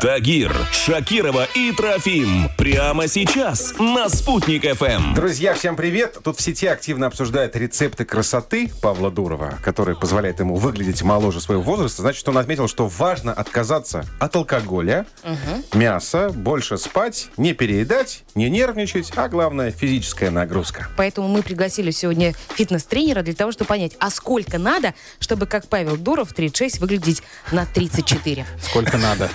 Тагир, Шакирова и Трофим. Прямо сейчас на «Спутник ФМ». Друзья, всем привет! Тут в сети активно обсуждают рецепты красоты Павла Дурова, который позволяет ему выглядеть моложе своего возраста. Значит, он отметил, что важно отказаться от алкоголя, мяса, больше спать, не переедать, не нервничать, а главное физическая нагрузка. Поэтому мы пригласили сегодня фитнес-тренера для того, чтобы понять, а сколько надо, чтобы, как Павел Дуров, 36, выглядеть на 34. Сколько надо?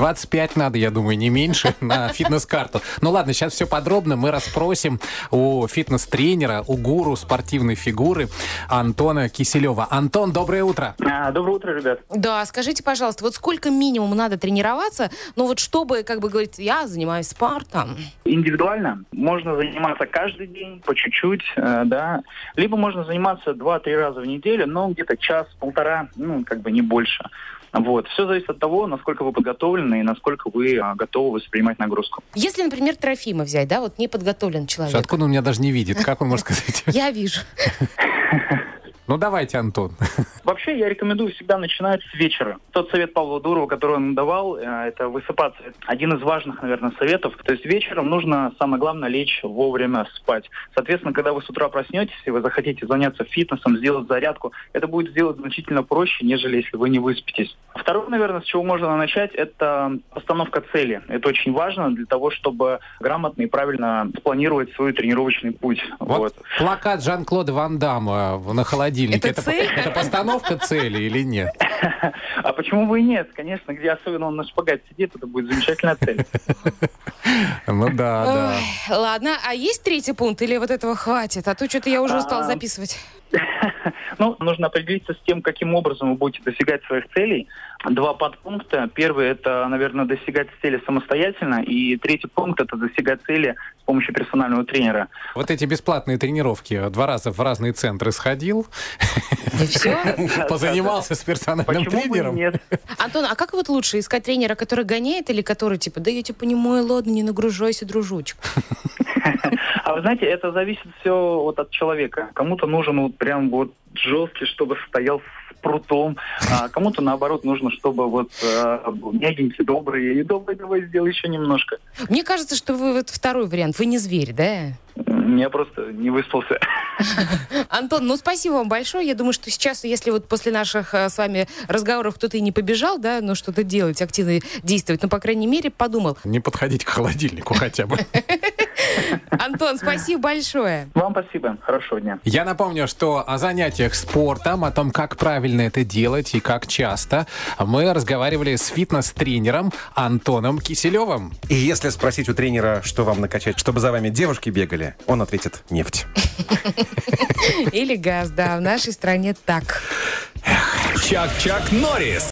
1025 надо, я думаю, не меньше на фитнес-карту. Ну ладно, сейчас все подробно мы расспросим у фитнес-тренера, у гуру спортивной фигуры Антона Киселева. Антон, доброе утро. А, доброе утро, ребят. Да, скажите, пожалуйста, вот сколько минимум надо тренироваться, ну вот чтобы, как бы говорить, я занимаюсь спортом. Индивидуально можно заниматься каждый день по чуть-чуть, э, да. Либо можно заниматься 2-3 раза в неделю, но где-то час-полтора, ну, как бы не больше. Вот. Все зависит от того, насколько вы подготовлены и насколько вы а, готовы воспринимать нагрузку. Если, например, Трофима взять, да, вот неподготовлен человек. Откуда он меня даже не видит? Как он может сказать? Я вижу. Ну давайте, Антон. Вообще, я рекомендую всегда начинать с вечера. Тот совет Павла Дурова, который он давал, э, это высыпаться. Это один из важных, наверное, советов. То есть вечером нужно, самое главное, лечь вовремя спать. Соответственно, когда вы с утра проснетесь, и вы захотите заняться фитнесом, сделать зарядку, это будет сделать значительно проще, нежели если вы не выспитесь. Второе, наверное, с чего можно начать, это постановка цели. Это очень важно для того, чтобы грамотно и правильно спланировать свой тренировочный путь. Вот, Вот. плакат Жан-Клода Ван Дамма на холодильнике. Это цель? это постановка цели или нет? А почему бы и нет? Конечно, где особенно он на шпагате сидит, это будет замечательная цель. Ну да, да. Ладно, а есть третий пункт или вот этого хватит? А то что-то я уже устала А, записывать. Ну, нужно определиться с тем, каким образом вы будете достигать своих целей. Два подпункта. Первый – это, наверное, достигать цели самостоятельно. И третий пункт – это достигать цели с помощью персонального тренера. Вот эти бесплатные тренировки. Два раза в разные центры сходил, И все? позанимался с персональным Почему бы нет? Антон, а как вот лучше, искать тренера, который гоняет или который типа, да я типа не мой, ладно, не нагружайся, дружочек? А вы знаете, это зависит все вот от человека. Кому-то нужен вот прям вот жесткий, чтобы стоял с прутом, а кому-то наоборот нужно, чтобы вот э, мягенький, добрый, и добрый, давай сделай еще немножко. Мне кажется, что вы вот второй вариант, вы не зверь, да? Я просто не выспался. Антон, ну спасибо вам большое. Я думаю, что сейчас, если вот после наших э, с вами разговоров кто-то и не побежал, да, ну что-то делать, активно действовать, ну, по крайней мере, подумал. Не подходить к холодильнику хотя бы. Антон, спасибо большое. Вам спасибо. Хорошего дня. Я напомню, что о занятиях спортом, о том, как правильно это делать и как часто, мы разговаривали с фитнес-тренером Антоном Киселевым. И если спросить у тренера, что вам накачать, чтобы за вами девушки бегали, он ответит «нефть». Или газ, да, в нашей стране так. Чак-Чак Норрис.